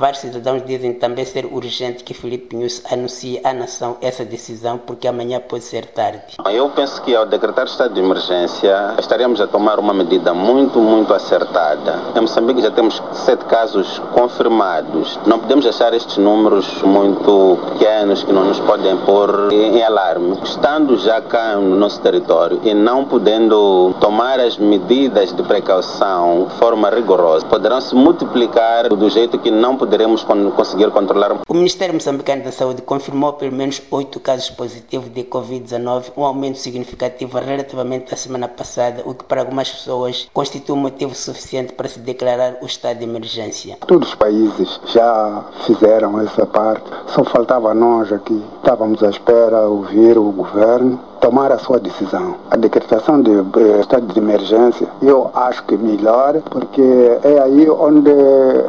Vários cidadãos dizem também ser urgente que Filipe Nunes anuncie à nação essa decisão, porque amanhã pode ser tarde. Eu penso que ao decretar estado de emergência, estaríamos a tomar uma medida muito, muito acertada. Em Moçambique já temos sete casos confirmados. Não podemos achar estes números muito pequenos que não nos podem pôr em alarme. Estando já cá no nosso território e não podendo tomar as medidas de precaução de forma rigorosa, poderão se multiplicar do jeito que não poderemos conseguir controlar. O Ministério Moçambicano da Saúde confirmou pelo menos oito casos positivos de Covid-19, um aumento significativo relativamente à semana passada, o que para algumas pessoas constitui um motivo suficiente para se declarar o estado de emergência. Todos os países já fizeram essa parte, só faltava nós aqui. Estávamos à espera ouvir o governo tomar a sua decisão. A decretação de eh, estado de emergência, eu acho que melhor, porque é aí onde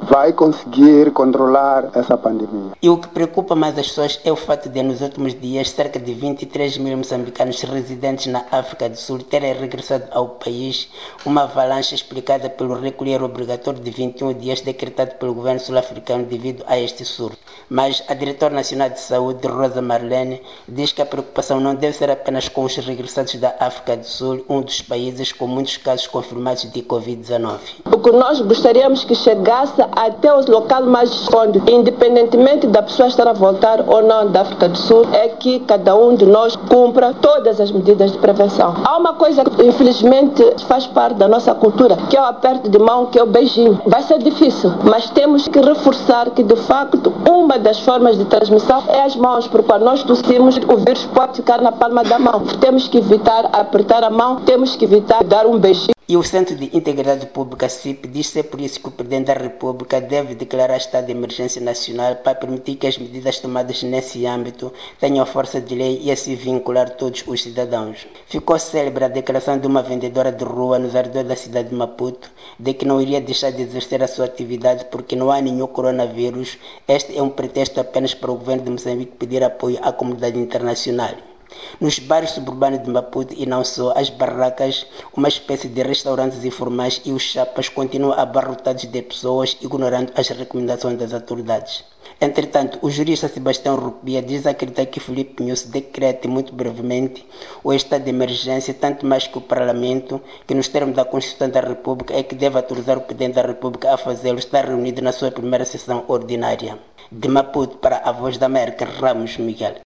vai conseguir controlar essa pandemia. E o que preocupa mais as pessoas é o fato de, nos últimos dias, cerca de 23 mil moçambicanos residentes na África do Sul terem regressado ao país, uma avalanche explicada pelo recolher obrigatório de 21 dias decretado pelo governo sul-africano devido a este surto. Mas a diretora nacional de saúde, Rosa Marlene, diz que a preocupação não deve ser apenas com os regressados da África do Sul, um dos países com muitos casos confirmados de Covid-19. O que nós gostaríamos que chegasse até o local mais fundo, independentemente da pessoa estar a voltar ou não da África do Sul, é que cada um de nós cumpra todas as medidas de prevenção. Há uma coisa que infelizmente faz parte da nossa cultura, que é o aperto de mão, que é o beijinho. Vai ser difícil, mas temos que reforçar que de facto uma das formas de transmissão é as mãos, porque quando nós tossimos, o vírus pode ficar na palma da mão. Temos que evitar apertar a mão, temos que evitar dar um beijinho. E o Centro de Integridade Pública, CIP, diz ser por isso que o Presidente da República deve declarar estado de emergência nacional para permitir que as medidas tomadas nesse âmbito tenham força de lei e assim vincular todos os cidadãos. Ficou célebre a declaração de uma vendedora de rua nos arredores da cidade de Maputo de que não iria deixar de exercer a sua atividade porque não há nenhum coronavírus. Este é um pretexto apenas para o governo de Moçambique pedir apoio à comunidade internacional. Nos bairros suburbanos de Maputo e não só, as barracas, uma espécie de restaurantes informais e os chapas continuam abarrotados de pessoas ignorando as recomendações das autoridades. Entretanto, o jurista Sebastião Rupia diz acreditar que Filipe Nunes decrete muito brevemente o estado de emergência, tanto mais que o Parlamento, que nos termos da Constituição da República é que deve autorizar o Presidente da República a fazê-lo, está reunido na sua primeira sessão ordinária. De Maputo para a Voz da América, Ramos Miguel.